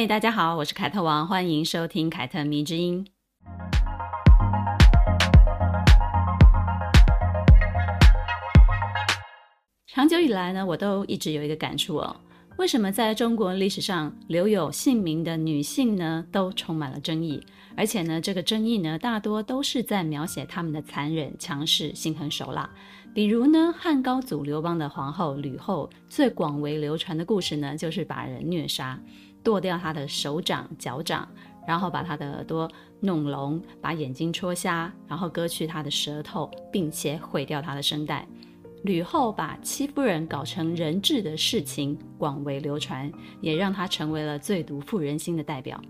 嘿，大家好，我是凯特王，欢迎收听凯特迷之音。长久以来呢，我都一直有一个感触哦，为什么在中国历史上留有姓名的女性呢，都充满了争议，而且呢，这个争议呢，大多都是在描写她们的残忍、强势、心狠手辣。比如呢，汉高祖刘邦的皇后吕后，最广为流传的故事呢，就是把人虐杀，剁掉他的手掌、脚掌，然后把他的耳朵弄聋，把眼睛戳瞎，然后割去他的舌头，并且毁掉他的声带。吕后把戚夫人搞成人质的事情广为流传，也让她成为了最毒妇人心的代表。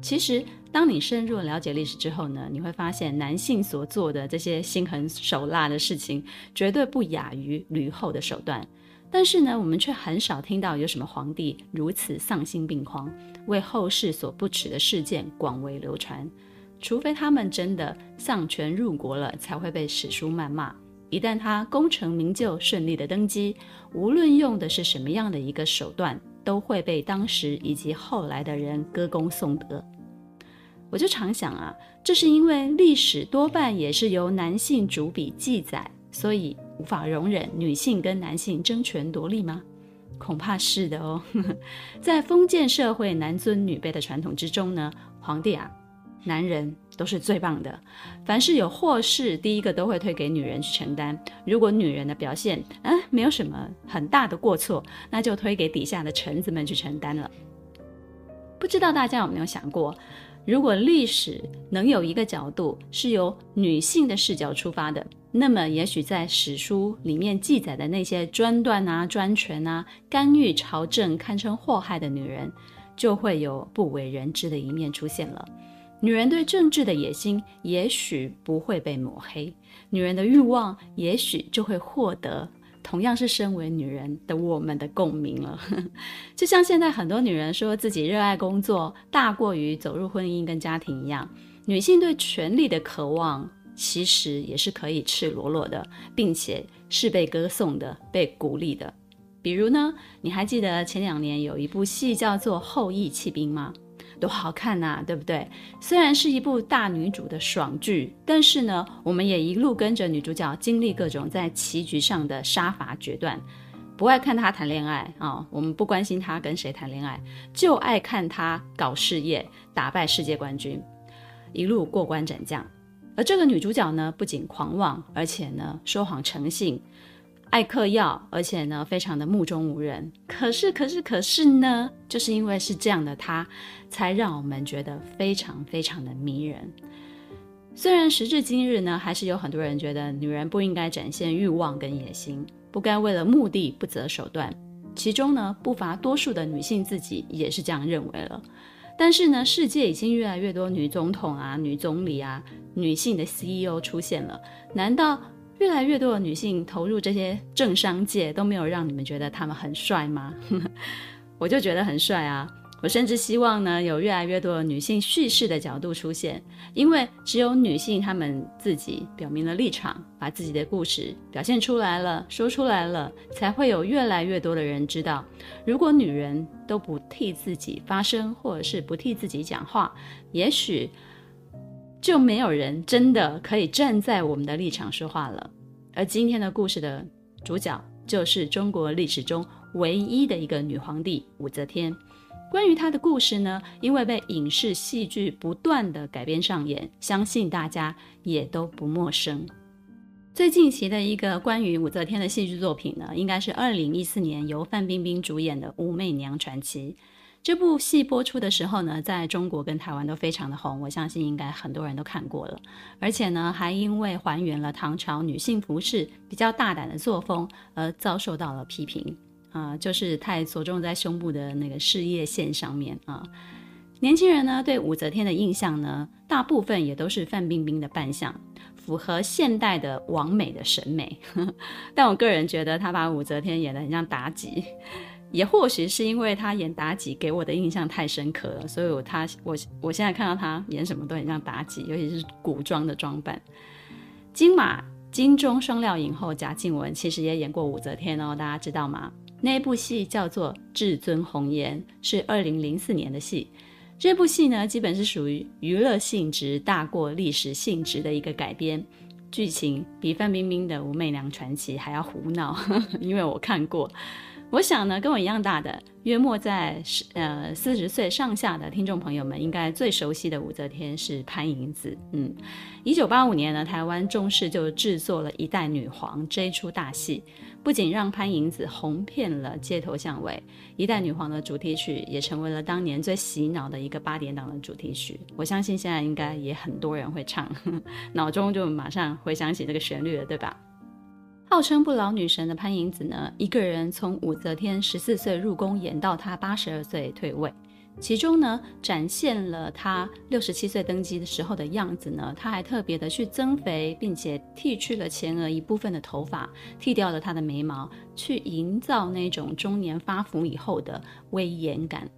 其实，当你深入了解历史之后呢，你会发现男性所做的这些心狠手辣的事情，绝对不亚于吕后的手段。但是呢，我们却很少听到有什么皇帝如此丧心病狂，为后世所不齿的事件广为流传。除非他们真的丧权入国了，才会被史书谩骂。一旦他功成名就、顺利的登基，无论用的是什么样的一个手段，都会被当时以及后来的人歌功颂德。我就常想啊，这是因为历史多半也是由男性主笔记载，所以无法容忍女性跟男性争权夺利吗？恐怕是的哦。在封建社会男尊女卑的传统之中呢，皇帝啊。男人都是最棒的，凡是有祸事，第一个都会推给女人去承担。如果女人的表现，嗯，没有什么很大的过错，那就推给底下的臣子们去承担了。不知道大家有没有想过，如果历史能有一个角度是由女性的视角出发的，那么也许在史书里面记载的那些专断啊、专权啊、干预朝政、堪称祸害的女人，就会有不为人知的一面出现了。女人对政治的野心也许不会被抹黑，女人的欲望也许就会获得同样是身为女人的我们的共鸣了。就像现在很多女人说自己热爱工作大过于走入婚姻跟家庭一样，女性对权力的渴望其实也是可以赤裸裸的，并且是被歌颂的、被鼓励的。比如呢，你还记得前两年有一部戏叫做《后裔弃兵》吗？多好看呐，对不对？虽然是一部大女主的爽剧，但是呢，我们也一路跟着女主角经历各种在棋局上的杀伐决断。不爱看她谈恋爱啊、我们不关心她跟谁谈恋爱，就爱看她搞事业，打败世界冠军，一路过关斩将。而这个女主角呢，不仅狂妄，而且呢，说谎成性。爱嗑药，而且呢，非常的目中无人。可是，可是，可是呢，就是因为是这样的她，才让我们觉得非常非常的迷人。虽然时至今日呢，还是有很多人觉得女人不应该展现欲望跟野心，不该为了目的不择手段。其中呢，不乏多数的女性自己也是这样认为了。但是呢，世界已经越来越多女总统啊、女总理啊、女性的 CEO 出现了，难道？越来越多的女性投入这些政商界，都没有让你们觉得她们很帅吗？我就觉得很帅啊！我甚至希望呢，有越来越多的女性叙事的角度出现，因为只有女性她们自己表明了立场，把自己的故事表现出来了，说出来了，才会有越来越多的人知道，如果女人都不替自己发声，或者是不替自己讲话，也许。就没有人真的可以站在我们的立场说话了。而今天的故事的主角就是中国历史中唯一的一个女皇帝武则天。关于她的故事呢，因为被影视戏剧不断的改编上演，相信大家也都不陌生。最近期的一个关于武则天的戏剧作品呢，应该是二零一四年由范冰冰主演的《武媚娘传奇》。这部戏播出的时候呢，在中国跟台湾都非常的红，我相信应该很多人都看过了。而且呢，还因为还原了唐朝女性服饰比较大胆的作风，而遭受到了批评啊、就是太着重在胸部的那个事业线上面啊。年轻人呢，对武则天的印象呢，大部分也都是范冰冰的扮相，符合现代的王美的审美。但我个人觉得他把武则天演得很像妲己，也或许是因为他演妲己给我的印象太深刻了，所以我他我我现在看到他演什么都很像妲己，尤其是古装的装扮。金马金钟双料影后贾静雯其实也演过武则天哦，大家知道吗？那一部戏叫做《至尊红颜》，是二零零四年的戏。这部戏呢，基本是属于娱乐性质大过历史性质的一个改编，剧情比范冰冰的《武媚娘传奇》还要胡闹，因为我看过。我想呢，跟我一样大的，约莫在十呃四十岁上下的听众朋友们，应该最熟悉的武则天是潘迎紫。嗯，一九八五年呢，台湾中视就制作了一代女皇这一出大戏，不仅让潘迎紫红遍了街头巷尾，一代女皇的主题曲也成为了当年最洗脑的一个八点档的主题曲。我相信现在应该也很多人会唱，呵呵，脑中就马上回想起这个旋律了，对吧？号称不老女神的潘迎紫呢，一个人从武则天十四岁入宫演到她八十二岁退位，其中呢展现了她六十七岁登基的时候的样子呢，她还特别的去增肥，并且剃去了前额一部分的头发，剃掉了她的眉毛，去营造那种中年发福以后的威严感。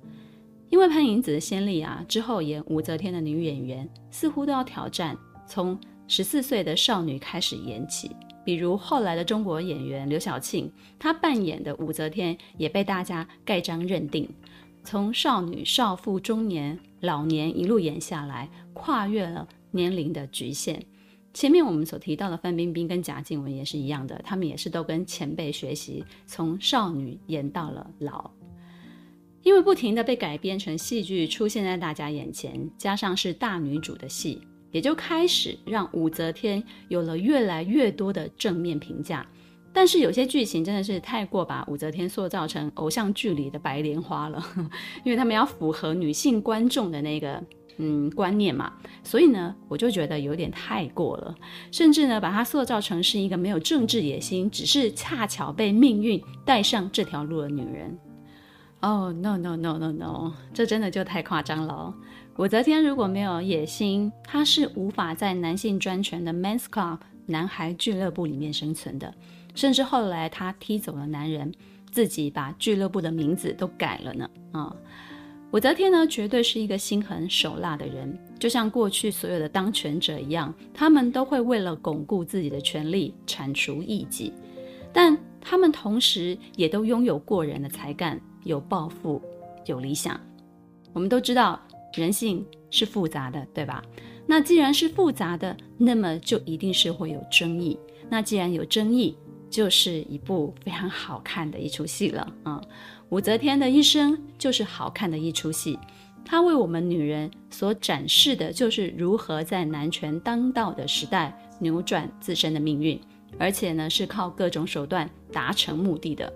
因为潘迎紫的先例啊，之后演武则天的女演员似乎都要挑战从十四岁的少女开始演起。比如后来的中国演员刘晓庆，她扮演的武则天也被大家盖章认定，从少女、少妇、中年、老年一路演下来，跨越了年龄的局限。前面我们所提到的范冰冰跟贾静雯也是一样的，他们也是都跟前辈学习，从少女演到了老。因为不停的被改编成戏剧出现在大家眼前，加上是大女主的戏。也就开始让武则天有了越来越多的正面评价，但是有些剧情真的是太过把武则天塑造成偶像剧里的白莲花了，因为他们要符合女性观众的那个嗯观念嘛，所以呢，我就觉得有点太过了，甚至呢把她塑造成是一个没有政治野心，只是恰巧被命运带上这条路的女人。哦 no no no no no，这真的就太夸张了哦。武则天如果没有野心，她是无法在男性专权的 Men's Club 男孩俱乐部里面生存的。甚至后来她踢走了男人，自己把俱乐部的名字都改了呢。啊、武则天呢，绝对是一个心狠手辣的人，就像过去所有的当权者一样，他们都会为了巩固自己的权力，铲除异己，但他们同时也都拥有过人的才干，有抱负，有理想。我们都知道。人性是复杂的，对吧？那既然是复杂的，那么就一定是会有争议。那既然有争议，就是一部非常好看的一出戏了啊！武则天的一生就是好看的一出戏，她为我们女人所展示的就是如何在男权当道的时代扭转自身的命运，而且呢是靠各种手段达成目的的。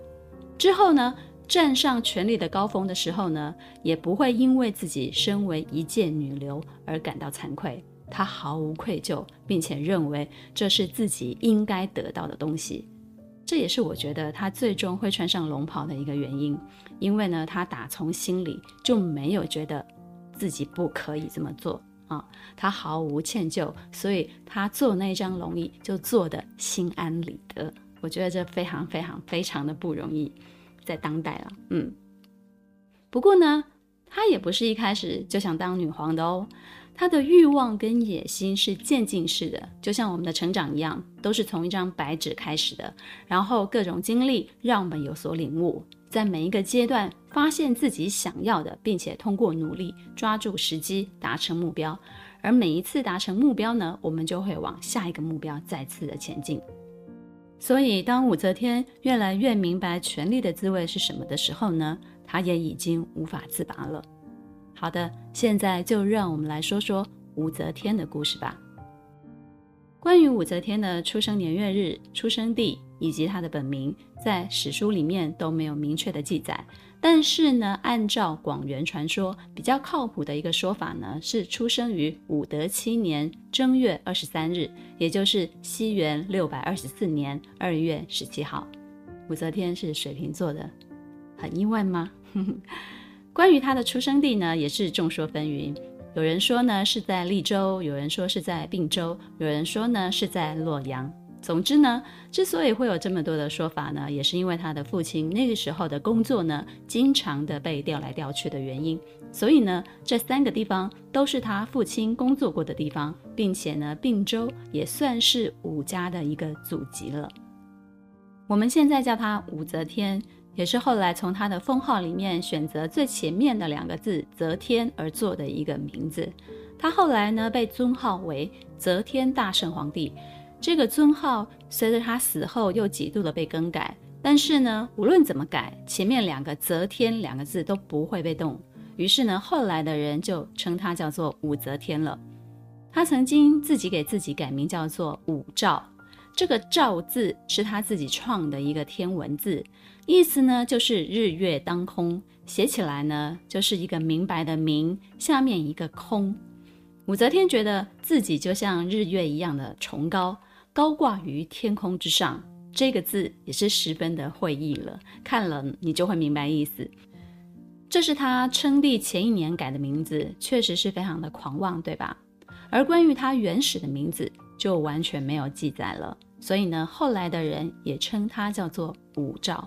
之后呢，站上权力的高峰的时候呢，也不会因为自己身为一介女流而感到惭愧，她毫无愧疚，并且认为这是自己应该得到的东西。这也是我觉得她最终会穿上龙袍的一个原因，因为呢，她打从心里就没有觉得自己不可以这么做啊，她毫无歉疚，所以她做那张龙椅就做得心安理得。我觉得这非常非常非常的不容易。在当代了，嗯，不过呢，她也不是一开始就想当女皇的哦。她的欲望跟野心是渐进式的，就像我们的成长一样，都是从一张白纸开始的。然后各种经历让我们有所领悟，在每一个阶段发现自己想要的，并且通过努力抓住时机达成目标。而每一次达成目标呢，我们就会往下一个目标再次的前进。所以，当武则天越来越明白权力的滋味是什么的时候呢，她也已经无法自拔了。好的，现在就让我们来说说武则天的故事吧。关于武则天的出生年月日、出生地以及他的本名，在史书里面都没有明确的记载。但是呢，按照广元传说，比较靠谱的一个说法呢，是出生于武德七年正月二十三日，也就是西元六百二十四年二月十七号。武则天是水瓶座的，很意外吗？关于她的出生地呢，也是众说纷纭。有人说呢是在利州，有人说是在并州，有人说呢是在洛阳。总之呢，之所以会有这么多的说法呢，也是因为他的父亲那个时候的工作呢，经常的被调来调去的原因。所以呢，这三个地方都是他父亲工作过的地方，并且呢，并州也算是武家的一个祖籍了。我们现在叫他武则天，也是后来从他的封号里面选择最前面的两个字“则天”而做的一个名字。他后来呢，被尊号为则天大圣皇帝。这个尊号随着他死后又几度的被更改，但是呢，无论怎么改，前面两个“则天”两个字都不会被动。于是呢，后来的人就称他叫做武则天了。他曾经自己给自己改名叫做武曌，这个“曌”字是他自己创的一个天文字，意思呢就是日月当空，写起来呢就是一个明白的“明”，下面一个“空”。武则天觉得自己就像日月一样的崇高。高挂于天空之上，这个字也是十分的会意了。看了你就会明白意思。这是他称帝前一年改的名字，确实是非常的狂妄，对吧？而关于他原始的名字就完全没有记载了。所以呢，后来的人也称他叫做武曌。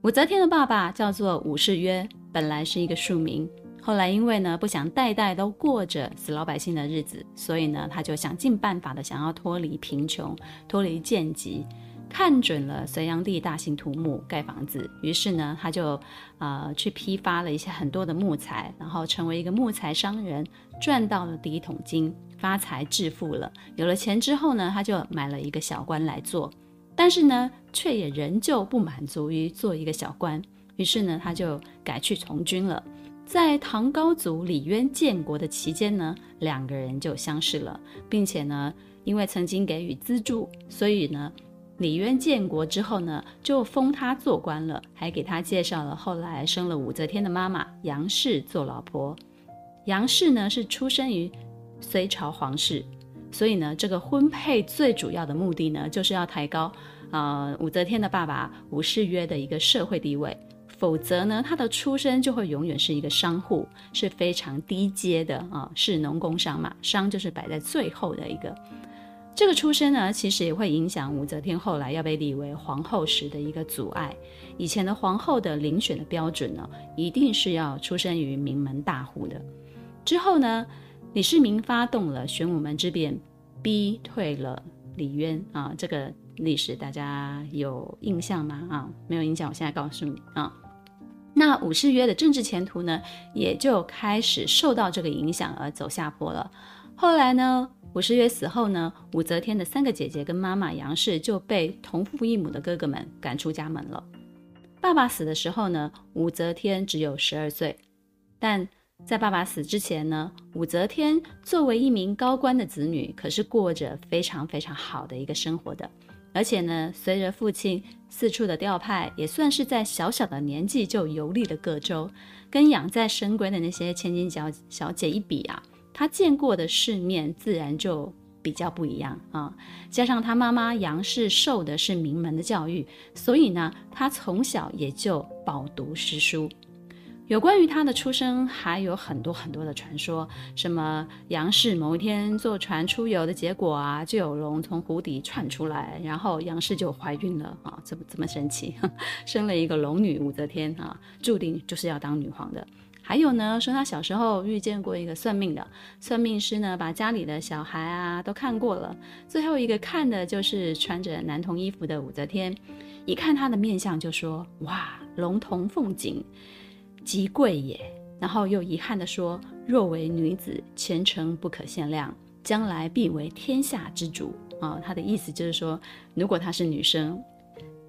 武则天的爸爸叫做武士彟，本来是一个庶民。后来因为呢不想代代都过着死老百姓的日子，所以呢他就想尽办法的想要脱离贫穷，脱离贱籍，看准了隋炀帝大兴土木盖房子，于是呢他就呃去批发了一些很多的木材，然后成为一个木材商人，赚到了第一桶金，发财致富了。有了钱之后呢，他就买了一个小官来做，但是呢却也仍旧不满足于做一个小官，于是呢他就改去从军了。在唐高祖李渊建国的期间呢，两个人就相识了，并且呢，因为曾经给予资助，所以呢，李渊建国之后呢，就封他做官了，还给他介绍了后来生了武则天的妈妈杨氏做老婆。杨氏呢是出身于隋朝皇室，所以呢，这个婚配最主要的目的呢，就是要抬高呃武则天的爸爸武士彟的一个社会地位。否则呢，他的出身就会永远是一个商户，是非常低阶的啊，士农工商嘛，商就是摆在最后的一个。这个出身呢，其实也会影响武则天后来要被立为皇后时的一个阻碍。以前的皇后的遴选的标准呢，一定是要出身于名门大户的。之后呢，李世民发动了玄武门之变，逼退了李渊啊，这个历史大家有印象吗？啊，没有印象，我现在告诉你啊。那武士彟的政治前途呢，也就开始受到这个影响而走下坡了。后来呢，武士彟死后呢，武则天的三个姐姐跟妈妈杨氏就被同父异母的哥哥们赶出家门了。爸爸死的时候呢，武则天只有十二岁。但在爸爸死之前呢，武则天作为一名高官的子女，可是过着非常非常好的一个生活的。而且呢，随着父亲四处的调派，也算是在小小的年纪就游历了各州，跟养在深闺的那些千金小小姐一比啊，她见过的世面自然就比较不一样啊。加上她妈妈杨氏受的是名门的教育，所以呢，她从小也就饱读诗书。有关于他的出生，还有很多很多的传说，什么杨氏某一天坐船出游的结果啊，就有龙从湖底窜出来，然后杨氏就怀孕了啊，这么这么神奇，生了一个龙女武则天啊，注定就是要当女皇的。还有呢，说他小时候遇见过一个算命的，算命师呢把家里的小孩啊都看过了，最后一个看的就是穿着男童衣服的武则天，一看他的面相就说哇，龙腾凤锦。极贵也，然后又遗憾地说：“若为女子，前程不可限量，将来必为天下之主。”啊，他的意思就是说，如果她是女生，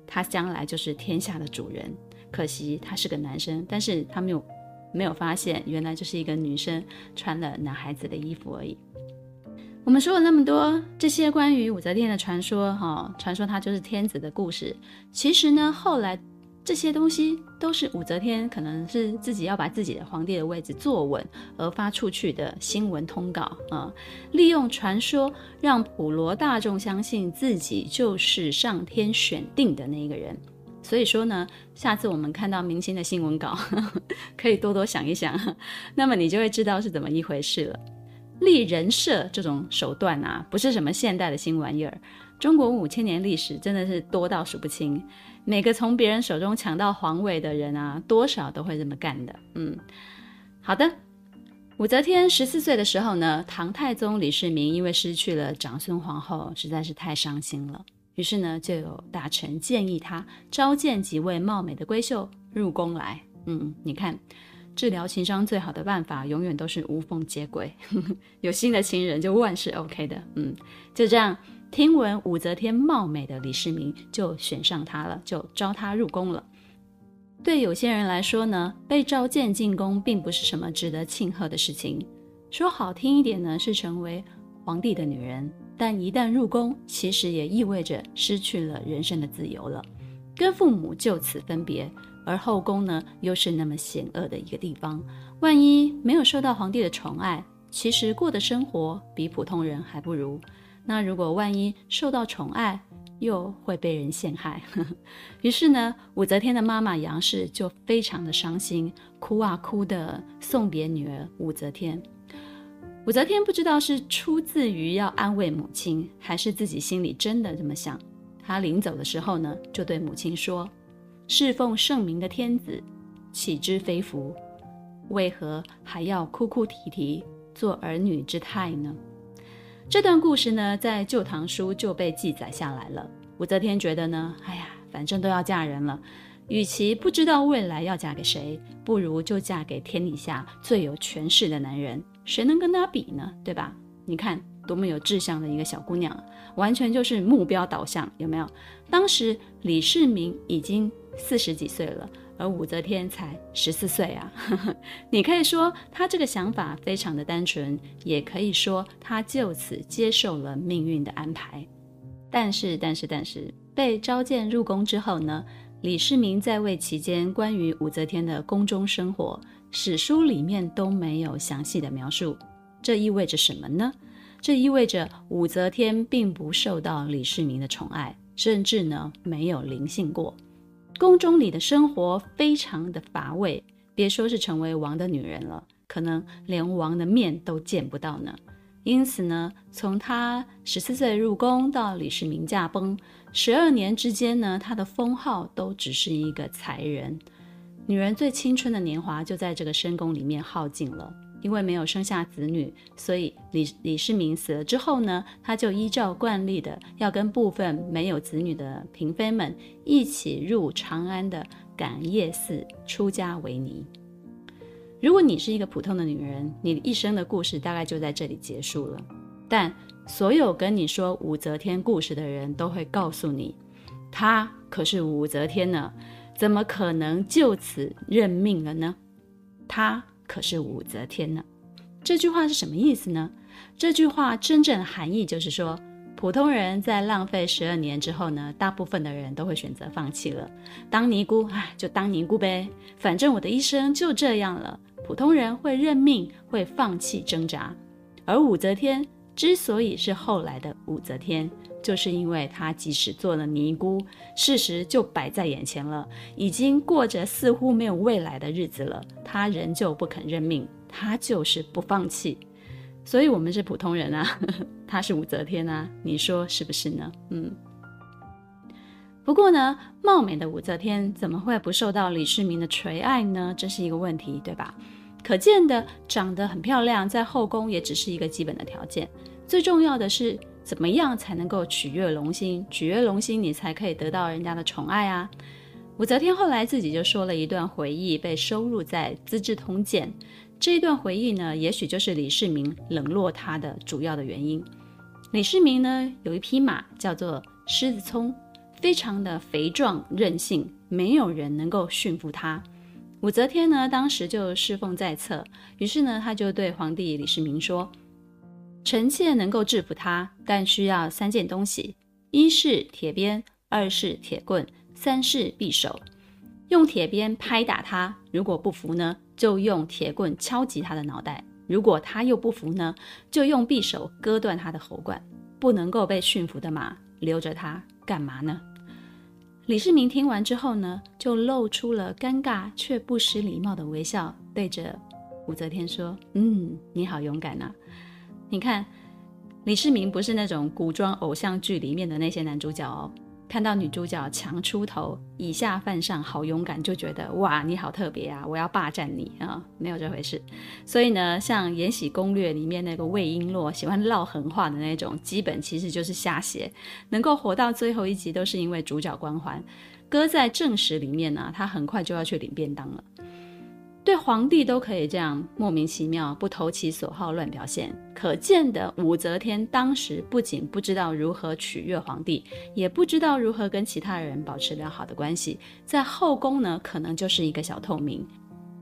她将来就是天下的主人。可惜他是个男生，但是他没有没有发现，原来就是一个女生穿了男孩子的衣服而已。我们说了那么多这些关于武则天的传说，哈，传说她就是天子的故事。其实呢，后来。这些东西都是武则天可能是自己要把自己的皇帝的位置坐稳而发出去的新闻通稿啊，利用传说让普罗大众相信自己就是上天选定的那一个人，所以说呢，下次我们看到明星的新闻稿，可以多多想一想，那么你就会知道是怎么一回事了。立人设这种手段啊，不是什么现代的新玩意儿。中国五千年历史真的是多到数不清，每个从别人手中抢到皇位的人啊，多少都会这么干的。嗯，好的。武则天十四岁的时候呢，唐太宗李世民因为失去了长孙皇后，实在是太伤心了。于是呢，就有大臣建议他召见几位貌美的闺秀入宫来。嗯，你看，治疗情伤最好的办法，永远都是无缝接轨。有新的情人就万事 OK 的。嗯，就这样，听闻武则天貌美的李世民就选上她了，就招她入宫了。对有些人来说呢，被召见进宫并不是什么值得庆贺的事情。说好听一点呢，是成为皇帝的女人。但一旦入宫，其实也意味着失去了人生的自由了，跟父母就此分别。而后宫呢，又是那么险恶的一个地方，万一没有受到皇帝的宠爱，其实过的生活比普通人还不如。那如果万一受到宠爱，又会被人陷害。于是呢，武则天的妈妈杨氏就非常的伤心，哭啊哭的送别女儿武则天。武则天不知道是出自于要安慰母亲，还是自己心里真的这么想。她临走的时候呢，就对母亲说：“侍奉圣明的天子，岂知非福？为何还要哭哭啼啼，做儿女之态呢？”这段故事呢，在《旧唐书》就被记载下来了。武则天觉得呢，哎呀，反正都要嫁人了，与其不知道未来要嫁给谁，不如就嫁给天底下最有权势的男人。谁能跟他比呢？对吧？你看多么有志向的一个小姑娘，完全就是目标导向，有没有？当时李世民已经四十几岁了，而武则天才十四岁啊。你可以说她这个想法非常的单纯，也可以说她就此接受了命运的安排。但是，但是，但是，被召见入宫之后呢，李世民在位期间关于武则天的宫中生活。史书里面都没有详细的描述，这意味着什么呢？这意味着武则天并不受到李世民的宠爱，甚至呢没有临幸过。宫中里的生活非常的乏味，别说是成为王的女人了，可能连王的面都见不到呢。因此呢，从她十四岁入宫到李世民驾崩，十二年之间呢，她的封号都只是一个才人。女人最青春的年华就在这个深宫里面耗尽了，因为没有生下子女，所以李李世民死了之后呢，他就依照惯例的要跟部分没有子女的嫔妃们一起入长安的感业寺出家为尼。如果你是一个普通的女人，你一生的故事大概就在这里结束了。但所有跟你说武则天故事的人都会告诉你，她可是武则天呢。怎么可能就此认命了呢？她可是武则天呢。这句话是什么意思呢？这句话真正含义就是说，普通人在浪费十二年之后呢，大部分的人都会选择放弃了，当尼姑，唉，就当尼姑呗，反正我的一生就这样了。普通人会认命，会放弃挣扎，而武则天之所以是后来的武则天。就是因为她即使做了尼姑，事实就摆在眼前了，已经过着似乎没有未来的日子了，她仍旧不肯认命，她就是不放弃。所以，我们是普通人啊，她是武则天啊，你说是不是呢？嗯。不过呢，貌美的武则天怎么会不受到李世民的垂爱呢？这是一个问题，对吧？可见的长得很漂亮，在后宫也只是一个基本的条件，最重要的是。怎么样才能够取悦龙心？取悦龙心，你才可以得到人家的宠爱啊！武则天后来自己就说了一段回忆，被收录在《资治通鉴》。这一段回忆呢，也许就是李世民冷落她的主要的原因。李世民呢，有一匹马叫做狮子聪，非常的肥壮任性，没有人能够驯服它。武则天呢，当时就侍奉在侧，于是呢，他就对皇帝李世民说。臣妾能够制服他，但需要三件东西：一是铁鞭，二是铁棍，三是匕首。用铁鞭拍打他，如果不服呢，就用铁棍敲击他的脑袋；如果他又不服呢，就用匕首割断他的喉管。不能够被驯服的马，留着它干嘛呢？李世民听完之后呢，就露出了尴尬却不失礼貌的微笑，对着武则天说：“嗯，你好勇敢呐！你看，李世民不是那种古装偶像剧里面的那些男主角哦。”看到女主角强出头，以下犯上，好勇敢，就觉得哇，你好特别啊！我要霸占你啊，没有这回事。所以呢，像《延禧攻略》里面那个魏璎珞喜欢撂狠话的那种，基本其实就是瞎写。能够活到最后一集，都是因为主角光环。搁在正史里面呢、啊，他很快就要去领便当了。对皇帝都可以这样莫名其妙、不投其所好乱表现，可见的武则天当时不仅不知道如何取悦皇帝，也不知道如何跟其他人保持良好的关系，在后宫呢，可能就是一个小透明。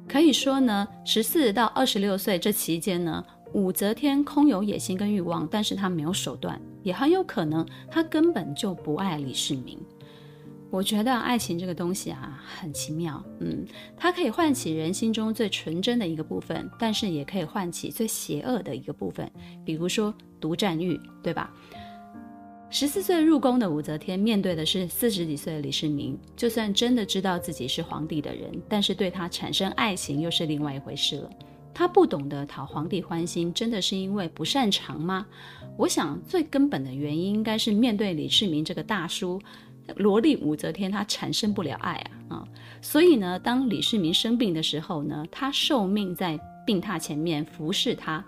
可以说呢，十四到二十六岁这期间呢，武则天空有野心跟欲望，但是她没有手段，也很有可能她根本就不爱李世民。我觉得爱情这个东西啊，很奇妙。嗯，它可以唤起人心中最纯真的一个部分，但是也可以唤起最邪恶的一个部分，比如说独占欲，对吧？十四岁入宫的武则天面对的是四十几岁的李世民，就算真的知道自己是皇帝的人，但是对他产生爱情又是另外一回事了。他不懂得讨皇帝欢心，真的是因为不擅长吗？我想最根本的原因应该是面对李世民这个大叔。萝莉武则天她产生不了爱啊啊、所以呢，当李世民生病的时候呢，他受命在病榻前面服侍他，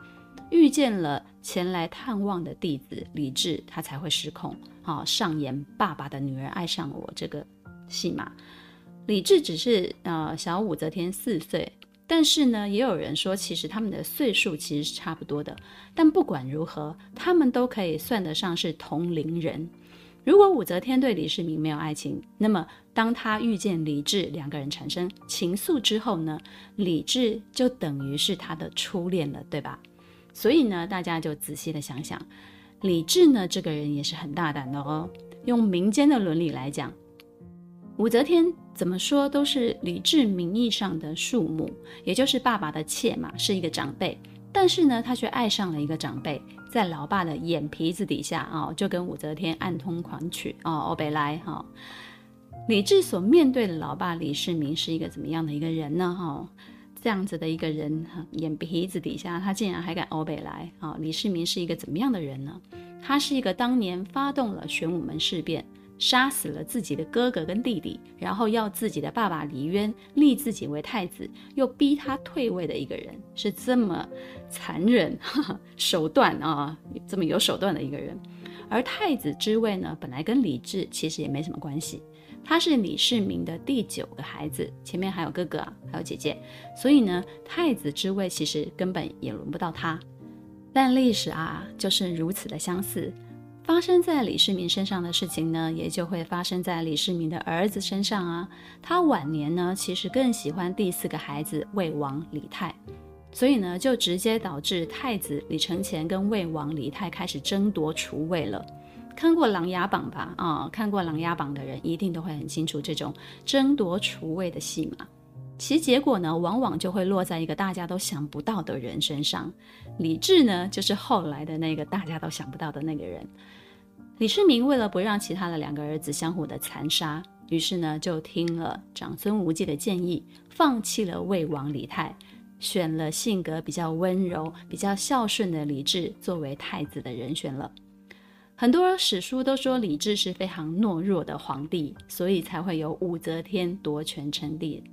遇见了前来探望的弟子李治，他才会失控啊、上演爸爸的女儿爱上我这个戏码。李治只是呃小武则天四岁，但是呢，也有人说其实他们的岁数其实是差不多的，但不管如何，他们都可以算得上是同龄人。如果武则天对李世民没有爱情，那么当她遇见李治，两个人产生情愫之后呢，李治就等于是她的初恋了，对吧？所以呢，大家就仔细的想想，李治呢这个人也是很大胆的哦。用民间的伦理来讲，武则天怎么说都是李治名义上的庶母，也就是爸爸的妾嘛，是一个长辈。但是呢，他却爱上了一个长辈。在老爸的眼皮子底下啊、就跟武则天暗通款曲啊，欧北来哈。李治所面对的老爸李世民是一个怎么样的一个人呢？哈、这样子的一个人，眼皮子底下他竟然还敢欧北来啊、李世民是一个怎么样的人呢？他是一个当年发动了玄武门事变。杀死了自己的哥哥跟弟弟，然后要自己的爸爸李渊立自己为太子，又逼他退位的一个人，是这么残忍、呵 呵手段啊，这么有手段的一个人。而太子之位呢，本来跟李治其实也没什么关系，他是李世民的第九个孩子，前面还有哥哥啊，还有姐姐，所以呢，太子之位其实根本也轮不到他。但历史啊，就是如此的相似。发生在李世民身上的事情呢，也就会发生在李世民的儿子身上啊。他晚年呢，其实更喜欢第四个孩子魏王李泰，所以呢，就直接导致太子李承乾跟魏王李泰开始争夺厨位了。看过《琅琊榜》吧？啊、看过《琅琊榜》的人一定都会很清楚这种争夺厨位的戏码。其结果呢，往往就会落在一个大家都想不到的人身上。李治呢，就是后来的那个大家都想不到的那个人。李世民为了不让其他的两个儿子相互的残杀，于是呢就听了长孙无忌的建议，放弃了魏王李泰，选了性格比较温柔、比较孝顺的李治作为太子的人选了。很多史书都说李治是非常懦弱的皇帝，所以才会有武则天夺权称帝。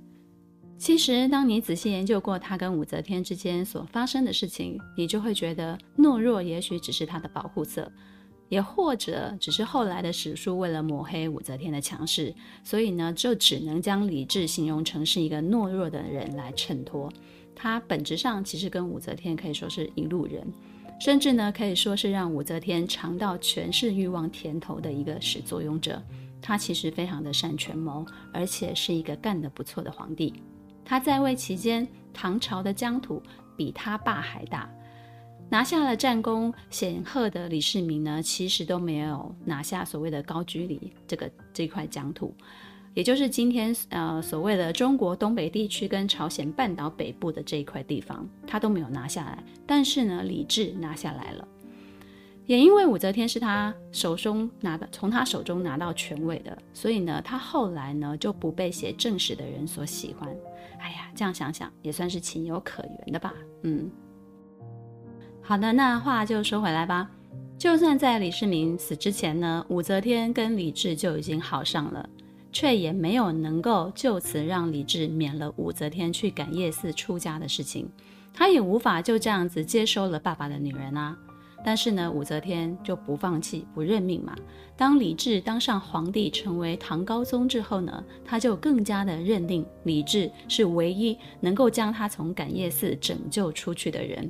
其实，当你仔细研究过他跟武则天之间所发生的事情，你就会觉得懦弱也许只是他的保护色。也或者只是后来的史书为了抹黑武则天的强势，所以呢，就只能将李治形容成是一个懦弱的人来衬托。他本质上其实跟武则天可以说是一路人，甚至呢可以说是让武则天尝到权势欲望甜头的一个始作俑者。他其实非常的善权谋，而且是一个干得不错的皇帝。他在位期间，唐朝的疆土比他爸还大。拿下了战功显赫的李世民呢，其实都没有拿下所谓的高句丽这个这块疆土，也就是今天呃所谓的中国东北地区跟朝鲜半岛北部的这一块地方，他都没有拿下来。但是呢，李治拿下来了。也因为武则天是他手中拿的，从他手中拿到权位的，所以呢，他后来呢就不被写正史的人所喜欢。哎呀，这样想想也算是情有可原的吧。嗯，好的，那话就说回来吧。就算在李世民死之前呢，武则天跟李治就已经好上了，却也没有能够就此让李治免了武则天去感业寺出家的事情。他也无法就这样子接收了爸爸的女人啊。但是呢，武则天就不放弃，不认命嘛。当李治当上皇帝，成为唐高宗之后呢，他就更加的认定李治是唯一能够将他从感业寺拯救出去的人。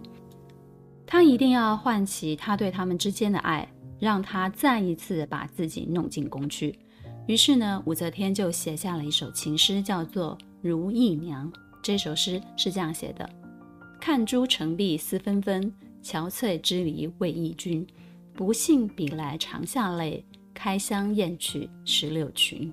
他一定要唤起他对他们之间的爱，让他再一次把自己弄进宫去。于是呢，武则天就写下了一首情诗，叫做《如意娘》。这首诗是这样写的：看朱成碧思纷纷。憔悴之离为忆君，不信比来长下泪，开箱验取石榴裙。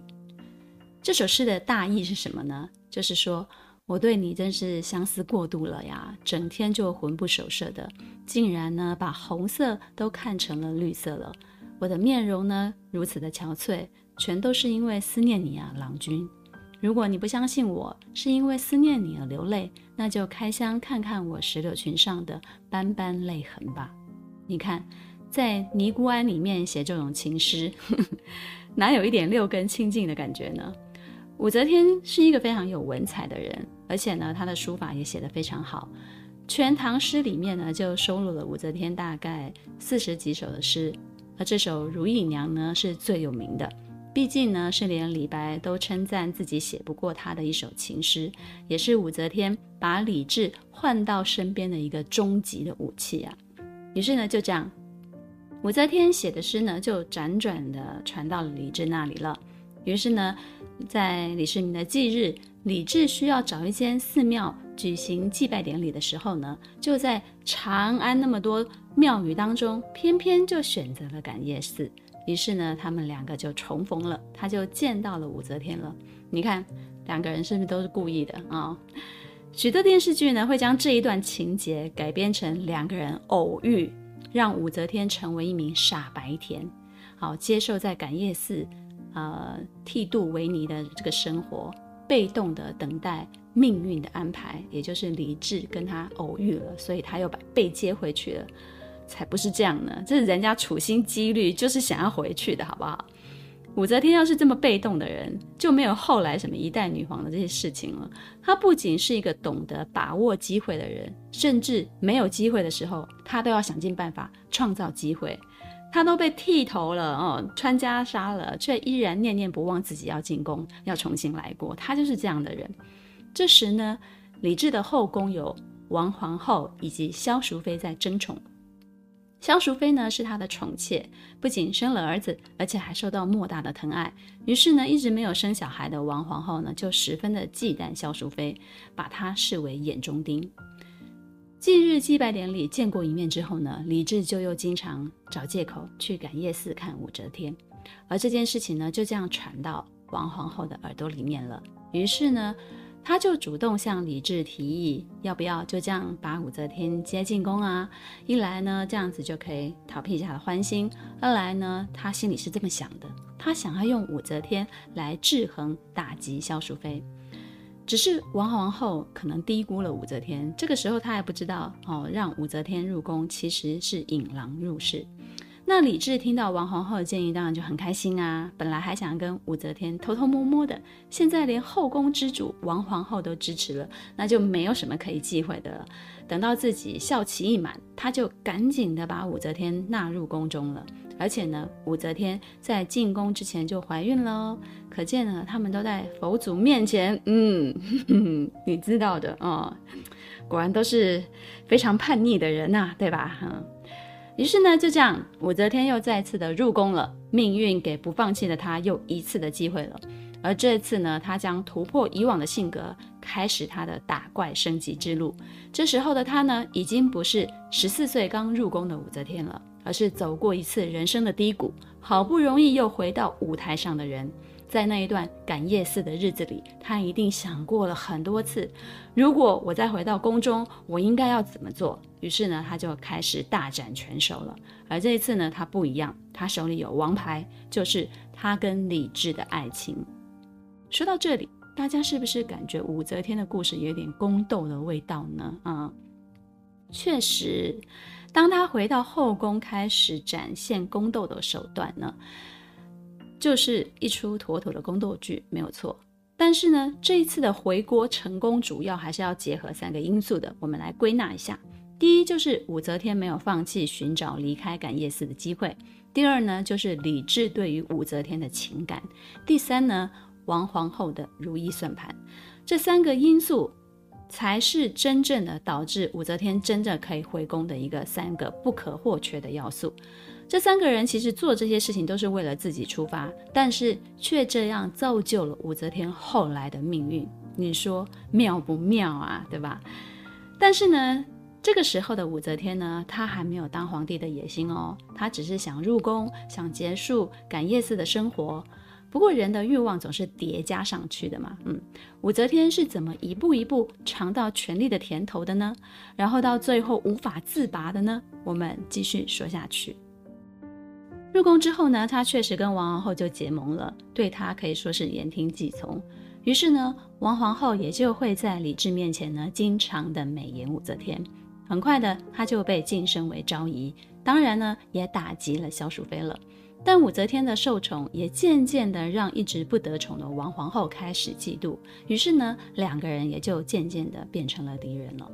这首诗的大意是什么呢？就是说我对你真是相思过度了呀，整天就魂不守舍的，竟然呢把红色都看成了绿色了。我的面容呢如此的憔悴，全都是因为思念你啊，郎君。如果你不相信我是因为思念你而流泪，那就开箱看看我石榴裙上的斑斑泪痕吧。你看，在尼姑庵里面写这种情诗，哪有一点六根清净的感觉呢？武则天是一个非常有文采的人，而且呢，他的书法也写得非常好。《全唐诗》里面呢，就收录了武则天大概四十几首的诗，而这首《如意娘》呢，是最有名的。毕竟呢，是连李白都称赞自己写不过他的一首情诗，也是武则天把李治换到身边的一个终极的武器啊。于是呢，就这样，武则天写的诗呢，就辗转的传到了李治那里了。于是呢，在李世民的忌日，李治需要找一间寺庙举行祭拜典礼的时候呢，就在长安那么多庙宇当中，偏偏就选择了感业寺。于是呢，他们两个就重逢了，他就见到了武则天了。你看，两个人是不是都是故意的啊？许多电视剧呢会将这一段情节改编成两个人偶遇，让武则天成为一名傻白甜，好接受在感业寺，呃剃度为尼的这个生活，被动的等待命运的安排，也就是李治跟他偶遇了，所以他又把被接回去了。才不是这样呢，这是人家处心积虑，就是想要回去的，好不好？武则天要是这么被动的人，就没有后来什么一代女皇的这些事情了。她不仅是一个懂得把握机会的人，甚至没有机会的时候，她都要想尽办法创造机会。她都被剃头了哦，穿袈裟了，却依然念念不忘自己要进宫，要重新来过。她就是这样的人。这时呢，李治的后宫有王皇后以及萧淑妃在争宠。萧淑妃呢是他的宠妾，不仅生了儿子，而且还受到莫大的疼爱。于是呢，一直没有生小孩的王皇后呢，就十分的忌惮萧淑妃，把她视为眼中钉。近日祭拜典礼见过一面之后呢，李治就又经常找借口去感业寺看武则天，而这件事情呢，就这样传到王皇后的耳朵里面了。于是呢，他就主动向李治提议，要不要就这样把武则天接进宫啊？一来呢，这样子就可以讨陛下的欢心；二来呢，他心里是这么想的，他想要用武则天来制衡打击萧淑妃。只是王皇后可能低估了武则天，这个时候他还不知道哦，让武则天入宫其实是引狼入室。那李治听到王皇后的建议，当然就很开心啊。本来还想跟武则天偷偷摸摸的，现在连后宫之主王皇后都支持了，那就没有什么可以忌讳的了。等到自己孝期一满，他就赶紧的把武则天纳入宫中了。而且呢，武则天在进宫之前就怀孕了哦，可见呢，他们都在佛祖面前，嗯，呵 呵你知道的哦，果然都是非常叛逆的人呐、对吧？嗯。于是呢，就这样，武则天又再次的入宫了。命运给不放弃的她又一次的机会了。而这次呢，她将突破以往的性格，开始她的打怪升级之路。这时候的她呢，已经不是十四岁刚入宫的武则天了，而是走过一次人生的低谷，好不容易又回到舞台上的人。在那一段赶夜市的日子里，他一定想过了很多次，如果我再回到宫中，我应该要怎么做？于是呢，他就开始大展拳手了。而这一次呢，他不一样，他手里有王牌，就是他跟李治的爱情。说到这里，大家是不是感觉武则天的故事有点宫斗的味道呢？啊、确实，当他回到后宫，开始展现宫斗的手段呢，就是一出妥妥的宫斗剧，没有错。但是呢，这一次的回国成功，主要还是要结合三个因素的。我们来归纳一下：第一，就是武则天没有放弃寻找离开感业寺的机会；第二呢，就是李治对于武则天的情感；第三呢，王皇后的如意算盘。这三个因素才是真正的导致武则天真正可以回宫的一个三个不可或缺的要素。这三个人其实做这些事情都是为了自己出发，但是却这样造就了武则天后来的命运。你说妙不妙啊？对吧？但是呢，这个时候的武则天呢，她还没有当皇帝的野心哦，她只是想入宫，想结束感业寺的生活。不过人的欲望总是叠加上去的嘛。嗯，武则天是怎么一步一步尝到权力的甜头的呢？然后到最后无法自拔的呢？我们继续说下去。入宫之后呢，他确实跟王皇后就结盟了，对她可以说是言听计从。于是呢，王皇后也就会在李治面前呢，经常的美言武则天。很快的，她就被晋升为昭仪，当然呢，也打击了萧淑妃了。但武则天的受宠也渐渐的让一直不得宠的王皇后开始嫉妒，于是呢，两个人也就渐渐的变成了敌人了。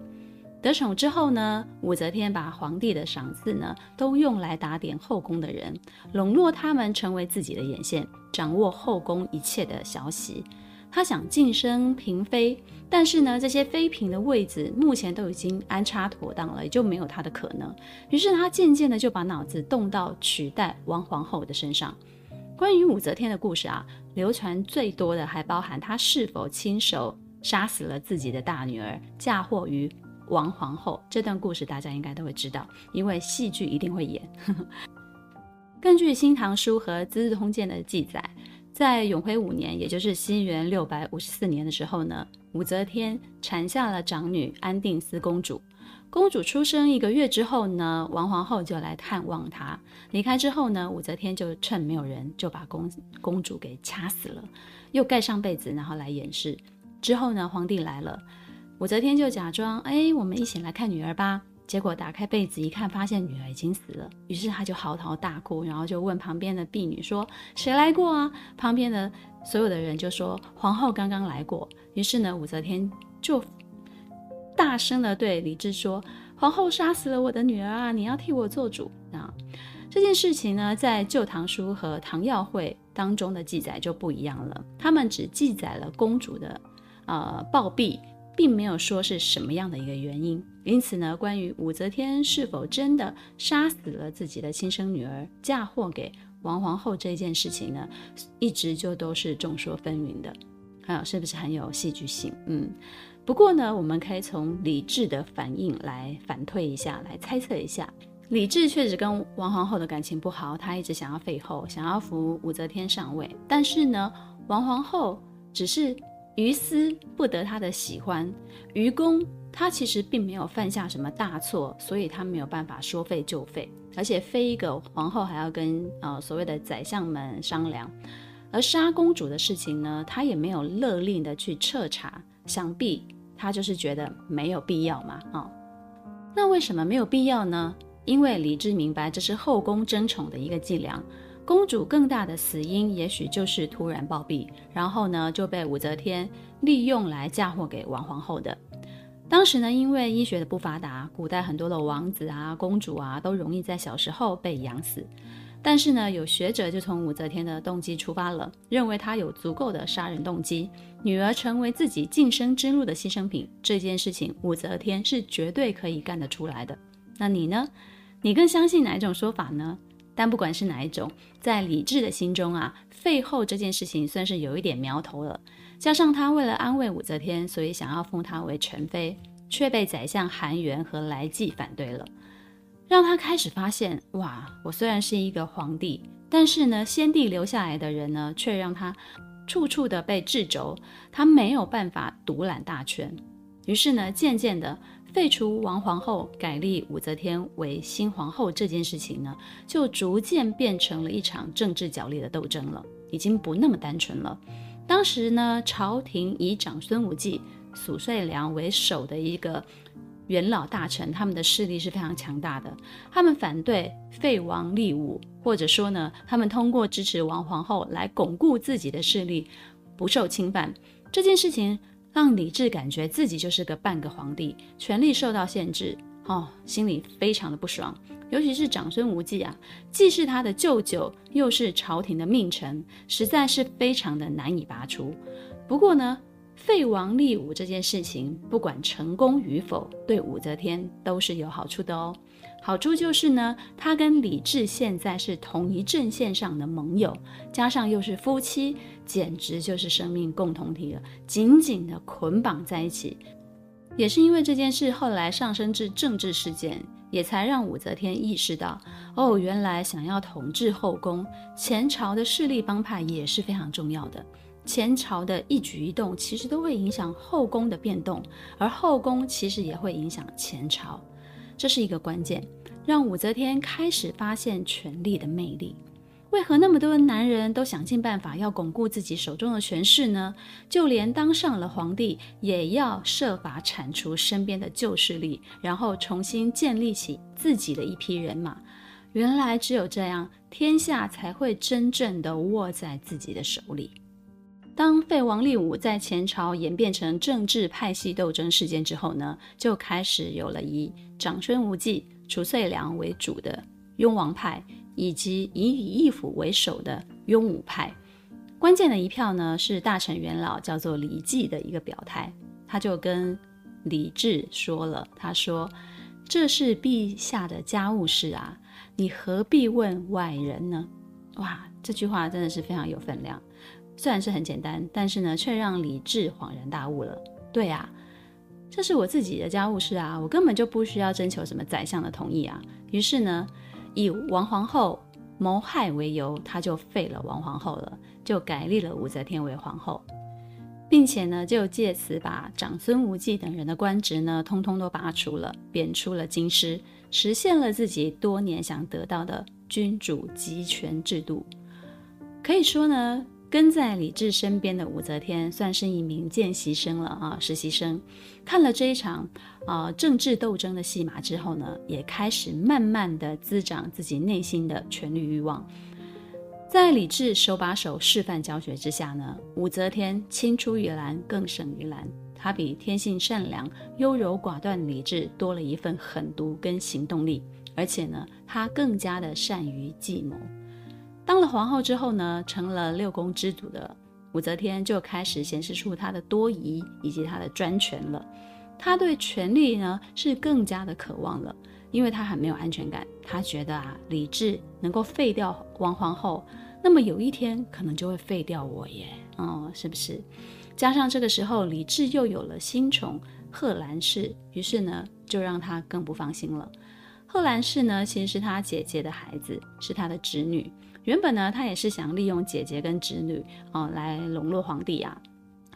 得宠之后呢，武则天把皇帝的赏赐呢都用来打点后宫的人，笼络他们成为自己的眼线，掌握后宫一切的消息。她想晋升嫔妃，但是呢，这些妃嫔的位置目前都已经安插妥当了，也就没有她的可能。于是她渐渐的就把脑子动到取代王皇后的身上。关于武则天的故事啊，流传最多的还包含她是否亲手杀死了自己的大女儿，嫁祸于。王皇后这段故事大家应该都会知道，因为戏剧一定会演。根据《新唐书》和《资治通鉴》的记载，在永徽五年，也就是西元六百五十四年的时候呢，武则天产下了长女安定思公主。公主出生一个月之后呢，王皇后就来探望她。离开之后呢，武则天就趁没有人，就把公公主给掐死了，又盖上被子，然后来掩饰。之后呢，皇帝来了。武则天就假装，哎，我们一起来看女儿吧。结果打开被子一看，发现女儿已经死了。于是他就嚎啕大哭，然后就问旁边的婢女说：“谁来过啊？”旁边的所有的人就说：“皇后刚刚来过。”于是呢，武则天就大声地对李治说：“皇后杀死了我的女儿啊！你要替我做主啊！”这件事情呢，在《旧唐书》和《唐耀会》当中的记载就不一样了，他们只记载了公主的呃暴毙。并没有说是什么样的一个原因，因此呢，关于武则天是否真的杀死了自己的亲生女儿，嫁祸给王皇后这件事情呢，一直就都是众说纷纭的，还啊，是不是很有戏剧性？嗯，不过呢，我们可以从李治的反应来反推一下，来猜测一下，李治确实跟王皇后的感情不好，他一直想要废后，想要扶武则天上位，但是呢，王皇后只是。于私不得他的喜欢，于公他其实并没有犯下什么大错，所以他没有办法说废就废，而且废一个皇后还要跟呃所谓的宰相们商量，而杀公主的事情呢，他也没有勒令的去彻查，想必他就是觉得没有必要嘛啊、哦，那为什么没有必要呢？因为李治明白这是后宫争宠的一个伎俩。公主更大的死因，也许就是突然暴毙，然后呢就被武则天利用来嫁祸给王皇后的。当时呢，因为医学的不发达，古代很多的王子啊、公主啊都容易在小时候被养死。但是呢，有学者就从武则天的动机出发了，认为她有足够的杀人动机，女儿成为自己晋升之路的牺牲品，这件事情武则天是绝对可以干得出来的。那你呢？你更相信哪一种说法呢？但不管是哪一种，在李治的心中啊，废后这件事情算是有一点苗头了。加上他为了安慰武则天，所以想要封她为宸妃，却被宰相韩元和来济反对了。让他开始发现，哇，我虽然是一个皇帝，但是呢，先帝留下来的人呢，却让他处处的被掣肘，他没有办法独揽大权。于是呢，渐渐的废除王皇后，改立武则天为新皇后这件事情呢，就逐渐变成了一场政治角力的斗争了，已经不那么单纯了。当时呢，朝廷以长孙无忌、苏遂良为首的一个。元老大臣他们的势力是非常强大的，他们反对废王立武，或者说呢，他们通过支持王皇后来巩固自己的势力，不受侵犯。这件事情让李治感觉自己就是个半个皇帝，权力受到限制，哦，心里非常的不爽。尤其是长孙无忌啊，既是他的舅舅，又是朝廷的命臣，实在是非常的难以拔除。不过呢，废王立武这件事情，不管成功与否，对武则天都是有好处的哦。好处就是呢，他跟李治现在是同一阵线上的盟友，加上又是夫妻，简直就是生命共同体了，紧紧的捆绑在一起。也是因为这件事，后来上升至政治事件，也才让武则天意识到，哦，原来想要统治后宫，前朝的势力帮派也是非常重要的。前朝的一举一动，其实都会影响后宫的变动，而后宫其实也会影响前朝，这是一个关键，让武则天开始发现权力的魅力。为何那么多的男人都想尽办法要巩固自己手中的权势呢？就连当上了皇帝，也要设法铲除身边的旧势力，然后重新建立起自己的一批人马。原来只有这样，天下才会真正的握在自己的手里。当废王立武在前朝演变成政治派系斗争事件之后呢，就开始有了以长孙无忌、褚遂良为主的雍王派，以及以李义府为首的雍武派。关键的一票呢，是大臣元老叫做李绩的一个表态，他就跟李治说了，他说：“这是陛下的家务事啊，你何必问外人呢？”哇，这句话真的是非常有分量。虽然是很简单，但是呢，却让李治恍然大悟了。对啊，这是我自己的家务事啊，我根本就不需要征求什么宰相的同意啊。于是呢，以王皇后谋害为由，他就废了王皇后了，就改立了武则天为皇后，并且呢，就借此把长孙无忌等人的官职呢，通通都拔除了，贬出了京师，实现了自己多年想得到的君主集权制度。可以说呢。跟在李治身边的武则天算是一名见习生了啊，实习生。看了这一场啊、政治斗争的戏码之后呢，也开始慢慢的滋长自己内心的权力欲望。在李治手把手示范教学之下呢，武则天青出于蓝更胜于蓝。她比天性善良、优柔寡断的李治多了一份狠毒跟行动力，而且呢，她更加的善于计谋。当了皇后之后呢，成了六宫之主的武则天就开始显示出她的多疑以及她的专权了。她对权力呢是更加的渴望了，因为她很没有安全感。她觉得啊，李治能够废掉王皇后，那么有一天可能就会废掉我耶，哦，是不是？加上这个时候李治又有了新宠贺兰氏，于是呢就让她更不放心了。贺兰氏呢其实是她姐姐的孩子，是她的侄女。原本呢，他也是想利用姐姐跟侄女哦来笼络皇帝啊。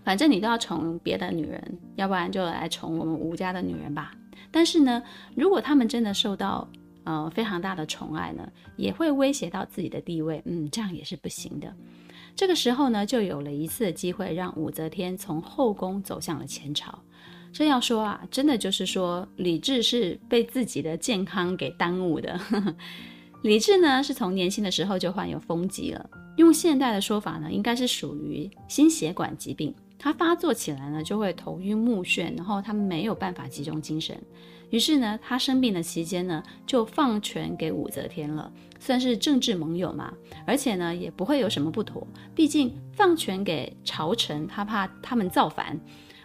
反正你都要宠别的女人，要不然就来宠我们吴家的女人吧。但是呢，如果他们真的受到呃非常大的宠爱呢，也会威胁到自己的地位，嗯，这样也是不行的。这个时候呢，就有了一次机会，让武则天从后宫走向了前朝。这要说啊，真的就是说，李治是被自己的健康给耽误的。李治呢，是从年轻的时候就患有风疾了，用现代的说法呢，应该是属于心血管疾病。他发作起来呢，就会头晕目眩，然后他没有办法集中精神。于是呢，他生病的期间呢，就放权给武则天了，算是政治盟友嘛。而且呢，也不会有什么不妥，毕竟放权给朝臣，他怕他们造反。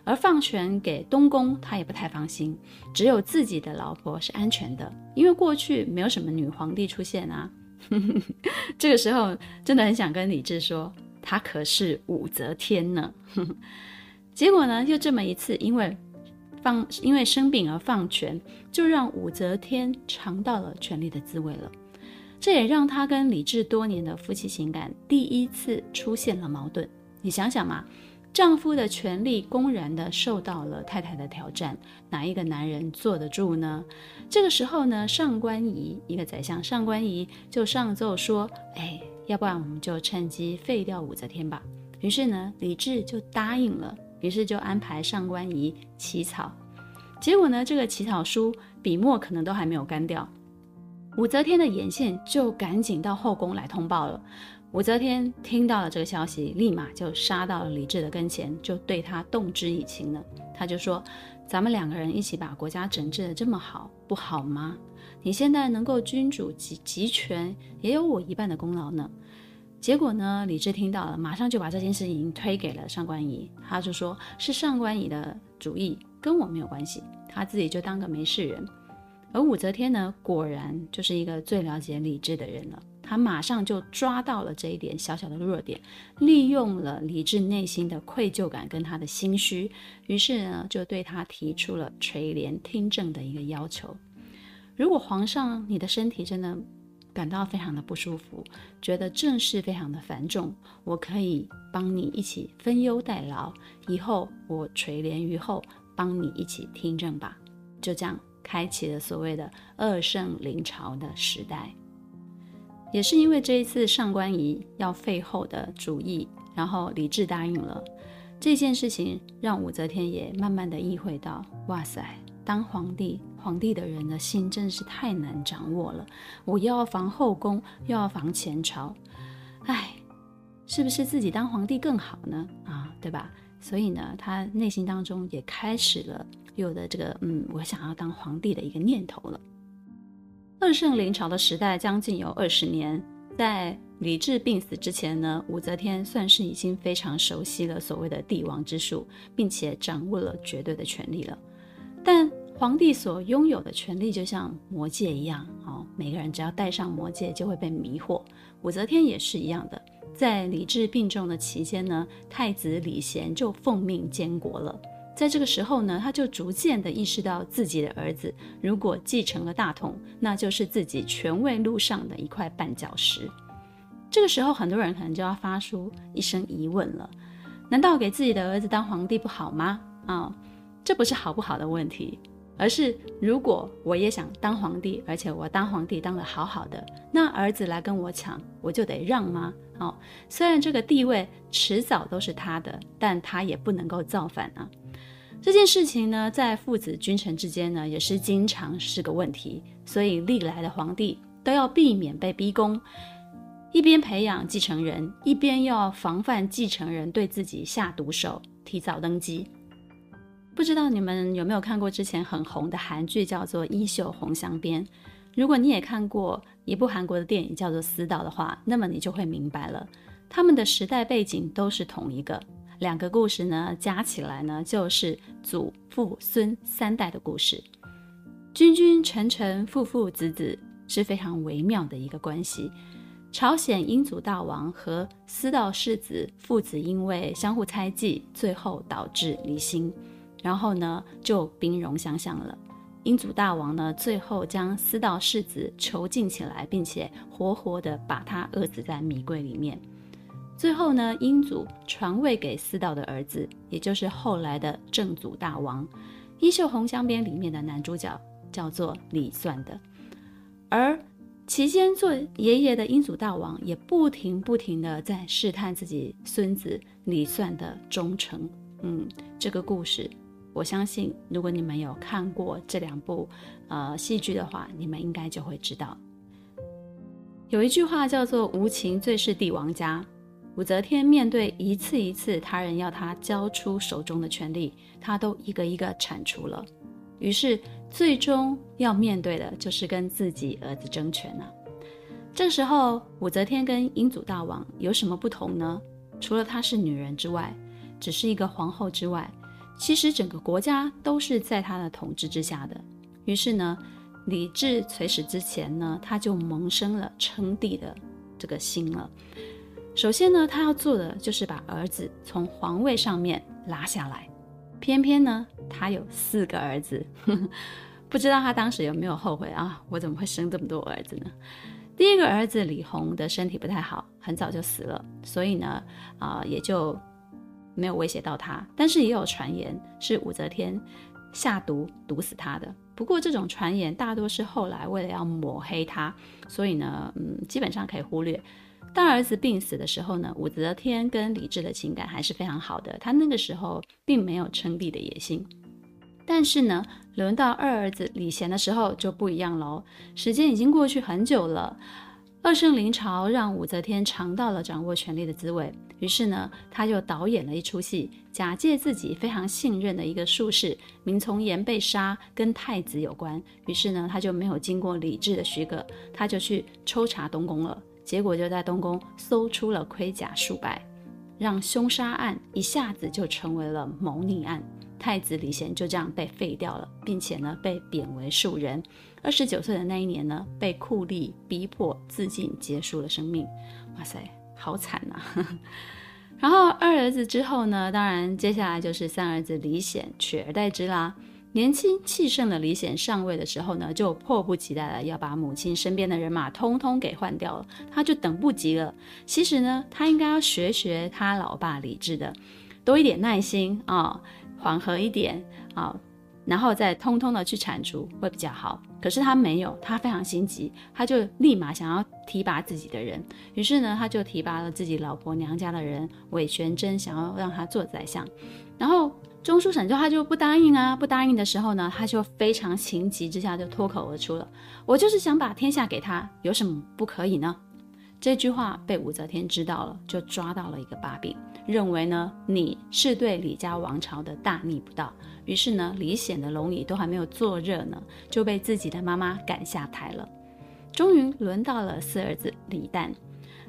而放权给东宫，他也不太放心，只有自己的老婆是安全的，因为过去没有什么女皇帝出现啊。这个时候真的很想跟李治说，他可是武则天呢。结果呢，就这么一次，因为放因为生病而放权，就让武则天尝到了权力的滋味了。这也让她跟李治多年的夫妻情感第一次出现了矛盾。你想想嘛，丈夫的权力公然的受到了太太的挑战，哪一个男人坐得住呢？这个时候呢，上官仪一个宰相上官仪就上奏说：“哎，要不然我们就趁机废掉武则天吧。”于是呢，李治就答应了，于是就安排上官仪起草。结果呢，这个起草书笔墨可能都还没有干掉。武则天的眼线就赶紧到后宫来通报了。武则天听到了这个消息，立马就杀到了李治的跟前，就对他动之以情了。他就说：“咱们两个人一起把国家整治得这么好，不好吗？你现在能够君主集集权，也有我一半的功劳呢。”结果呢，李治听到了，马上就把这件事情推给了上官仪，他就说是上官仪的主意，跟我没有关系，他自己就当个没事人。而武则天呢，果然就是一个最了解李治的人了。他马上就抓到了这一点小小的弱点，利用了李治内心的愧疚感跟他的心虚，于是呢，就对他提出了垂帘听政的一个要求。如果皇上你的身体真的感到非常的不舒服，觉得政事非常的繁重，我可以帮你一起分忧代劳，以后我垂帘于后，帮你一起听政吧。就这样。开启了所谓的二圣临朝的时代，也是因为这一次上官仪要废后的主意，然后李治答应了这件事情，让武则天也慢慢的意会到，哇塞，当皇帝，皇帝的人的心真是太难掌握了。我又要防后宫，又要防前朝，哎，是不是自己当皇帝更好呢？啊，对吧？所以呢，他内心当中也开始了。有的这个嗯，我想要当皇帝的一个念头了。二圣临朝的时代将近有二十年，在李治病死之前呢，武则天算是已经非常熟悉了所谓的帝王之术，并且掌握了绝对的权力了。但皇帝所拥有的权力就像魔戒一样，哦，每个人只要戴上魔戒就会被迷惑。武则天也是一样的，在李治病重的期间呢，太子李贤就奉命监国了。在这个时候呢，他就逐渐的意识到自己的儿子如果继承了大统，那就是自己权位路上的一块绊脚石。这个时候，很多人可能就要发出一声疑问了：难道给自己的儿子当皇帝不好吗？啊、这不是好不好的问题，而是如果我也想当皇帝，而且我当皇帝当得好好的，那儿子来跟我抢，我就得让吗？哦，虽然这个地位迟早都是他的，但他也不能够造反啊。这件事情呢，在父子君臣之间呢，也是经常是个问题，所以历来的皇帝都要避免被逼宫，一边培养继承人，一边要防范继承人对自己下毒手，提早登基。不知道你们有没有看过之前很红的韩剧，叫做《衣袖红镶边》？如果你也看过一部韩国的电影叫做《私道》的话，那么你就会明白了，他们的时代背景都是同一个。两个故事呢，加起来呢，就是祖父孙三代的故事。君君臣臣父父子子是非常微妙的一个关系。朝鲜英祖大王和私道世子父子因为相互猜忌，最后导致离心，然后呢就兵戎相向了。英祖大王呢最后将私道世子囚禁起来，并且活活的把他饿死在米柜里面。最后呢，英祖传位给私道的儿子，也就是后来的正祖大王。《衣袖红镶边》里面的男主角叫做李算的，而其间做爷爷的英祖大王也不停不停的在试探自己孙子李算的忠诚。嗯，这个故事，我相信如果你们有看过这两部呃戏剧的话，你们应该就会知道，有一句话叫做“无情最是帝王家”。武则天面对一次一次他人要她交出手中的权力，她都一个一个铲除了。于是最终要面对的就是跟自己儿子争权了。这时候，武则天跟英祖大王有什么不同呢？除了她是女人之外，只是一个皇后之外，其实整个国家都是在他的统治之下的。于是呢，李治垂死之前呢，他就萌生了称帝的这个心了。首先呢，他要做的就是把儿子从皇位上面拉下来，偏偏呢，他有四个儿子，不知道他当时有没有后悔啊？我怎么会生这么多儿子呢？第一个儿子李弘的身体不太好，很早就死了，所以呢，啊、也就没有威胁到他。但是也有传言是武则天下毒毒死他的。不过这种传言大多是后来为了要抹黑他，所以呢，嗯，基本上可以忽略。大儿子病死的时候呢，武则天跟李治的情感还是非常好的。他那个时候并没有称帝的野心。但是呢，轮到二儿子李贤的时候就不一样喽。时间已经过去很久了，二圣临朝让武则天尝到了掌握权力的滋味。于是呢，他就导演了一出戏，假借自己非常信任的一个术士明从颜被杀，跟太子有关。于是呢，他就没有经过李治的许可，他就去抽查东宫了。结果就在东宫搜出了盔甲数百，让凶杀案一下子就成为了谋逆案。太子李贤就这样被废掉了，并且呢被贬为庶人。二十九岁的那一年呢，被酷吏逼迫自尽，结束了生命。哇塞，好惨呐！然后二儿子之后呢，当然接下来就是三儿子李显取而代之啦。年轻气盛的李显上位的时候呢，就迫不及待了要把母亲身边的人马通通给换掉了，他就等不及了。其实呢，他应该要学学他老爸李治的，多一点耐心啊、哦，缓和一点啊、然后再通通的去铲除会比较好。可是他没有，他非常心急，他就立马想要提拔自己的人，于是呢，他就提拔了自己老婆娘家的人韦玄真，想要让他做宰相，然后。中书省就他就不答应啊，不答应的时候呢，他就非常情急之下就脱口而出了：“我就是想把天下给他，有什么不可以呢？”这句话被武则天知道了，就抓到了一个把柄，认为呢你是对李家王朝的大逆不道。于是呢，李显的龙椅都还没有坐热呢，就被自己的妈妈赶下台了。终于轮到了四儿子李旦，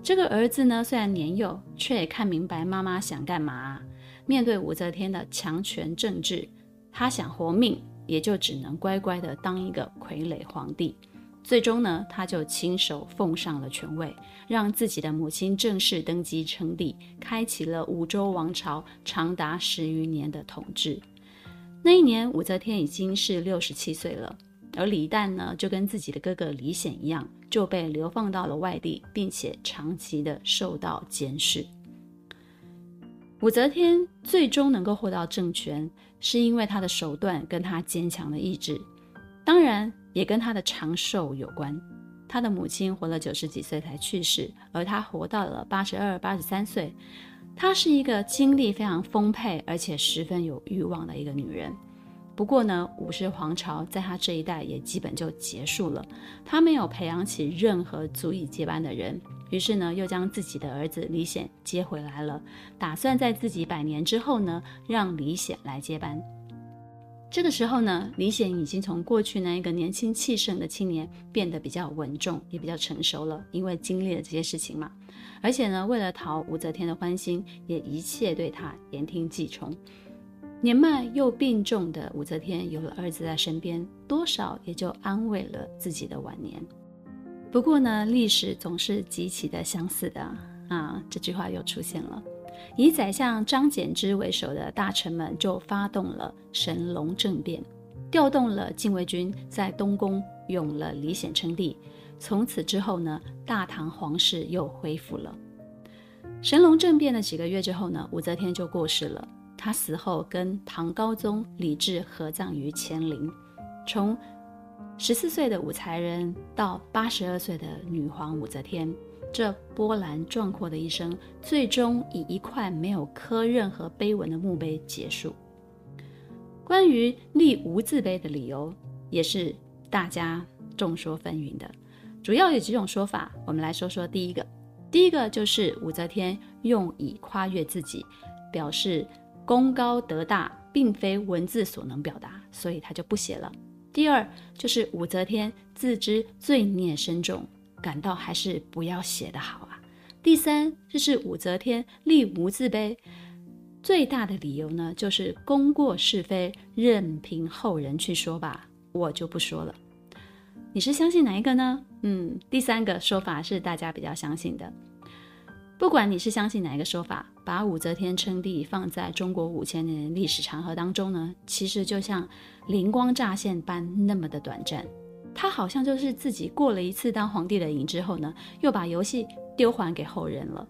这个儿子呢虽然年幼，却也看明白妈妈想干嘛。面对武则天的强权政治，他想活命，也就只能乖乖的当一个傀儡皇帝。最终呢，他就亲手奉上了权位，让自己的母亲正式登基称帝，开启了武周王朝长达十余年的统治。那一年，武则天已经是六十七岁了，而李旦呢，就跟自己的哥哥李显一样，就被流放到了外地，并且长期的受到监视。武则天最终能够获到政权，是因为她的手段跟她坚强的意志，当然也跟她的长寿有关。她的母亲活了九十几岁才去世，而她活到了八十二、八十三岁。她是一个精力非常丰沛，而且十分有欲望的一个女人。不过呢，武氏皇朝在她这一代也基本就结束了，她没有培养起任何足以接班的人。于是呢，又将自己的儿子李显接回来了，打算在自己百年之后呢，让李显来接班。这个时候呢，李显已经从过去那一个年轻气盛的青年，变得比较稳重，也比较成熟了，因为经历了这些事情嘛。而且呢，为了讨武则天的欢心，也一切对他言听计从。年迈又病重的武则天有了儿子在身边，多少也就安慰了自己的晚年。不过呢，历史总是极其的相似的啊！这句话又出现了。以宰相张柬之为首的大臣们就发动了神龙政变，调动了禁卫军，在东宫拥了李显称帝。从此之后呢，大唐皇室又恢复了。神龙政变的几个月之后呢，武则天就过世了。她死后跟唐高宗李治合葬于乾陵。从十四岁的武才人到八十二岁的女皇武则天，这波澜壮阔的一生，最终以一块没有刻任何碑文的墓碑结束。关于立无字碑的理由，也是大家众说纷纭的。主要有几种说法，我们来说说第一个。第一个就是武则天用以夸越自己，表示功高德大，并非文字所能表达，所以他就不写了。第二就是武则天自知罪孽深重，感到还是不要写的好啊。第三就是武则天立无字碑最大的理由呢，就是功过是非任凭后人去说吧，我就不说了。你是相信哪一个呢？嗯，第三个说法是大家比较相信的。不管你是相信哪一个说法，把武则天称帝放在中国五千年历史长河当中呢，其实就像灵光乍现般那么的短暂。他好像就是自己过了一次当皇帝的瘾之后呢，又把游戏丢还给后人了。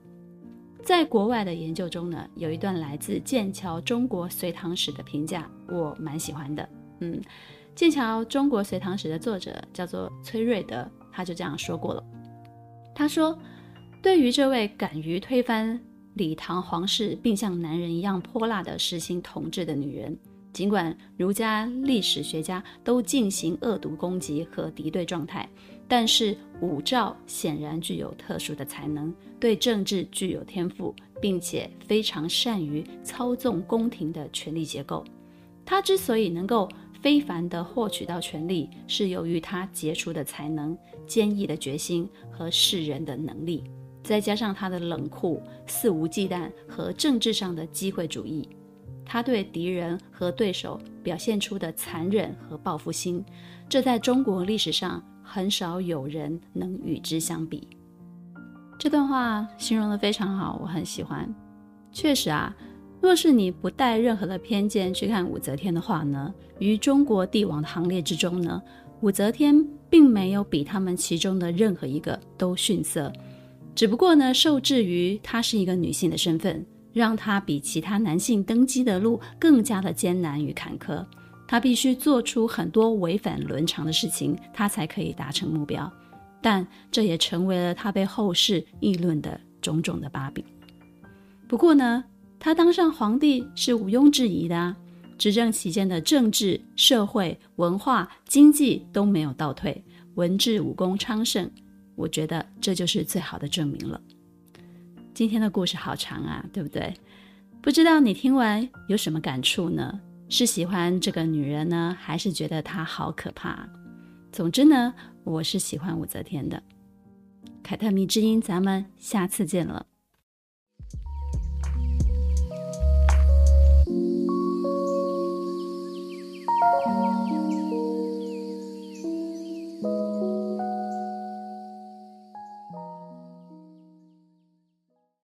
在国外的研究中呢，有一段来自剑桥中国隋唐史的评价，我蛮喜欢的。嗯，剑桥中国隋唐史的作者叫做崔瑞德，他就这样说过了。他说。对于这位敢于推翻李唐皇室，并像男人一样泼辣地实行统治的女人，尽管儒家历史学家都进行恶毒攻击和敌对状态，但是武曌显然具有特殊的才能，对政治具有天赋，并且非常善于操纵宫廷的权力结构。他之所以能够非凡地获取到权力，是由于他杰出的才能、坚毅的决心和世人的能力。再加上他的冷酷、肆无忌惮和政治上的机会主义，他对敌人和对手表现出的残忍和报复心，这在中国历史上很少有人能与之相比。这段话形容得非常好，我很喜欢。确实啊，若是你不带任何的偏见去看武则天的话呢，于中国帝王的行列之中呢，武则天并没有比他们其中的任何一个都逊色。只不过呢，受制于她是一个女性的身份，让她比其他男性登基的路更加的艰难与坎坷。她必须做出很多违反伦常的事情，她才可以达成目标。但这也成为了她被后世议论的种种的把柄。不过呢，他当上皇帝是毋庸置疑的，执政期间的政治、社会、文化、经济都没有倒退，文治武功昌盛。我觉得这就是最好的证明了。今天的故事好长啊，对不对？不知道你听完有什么感触呢？是喜欢这个女人呢，还是觉得她好可怕？总之呢，我是喜欢武则天的。凯特迷之音，咱们下次见了。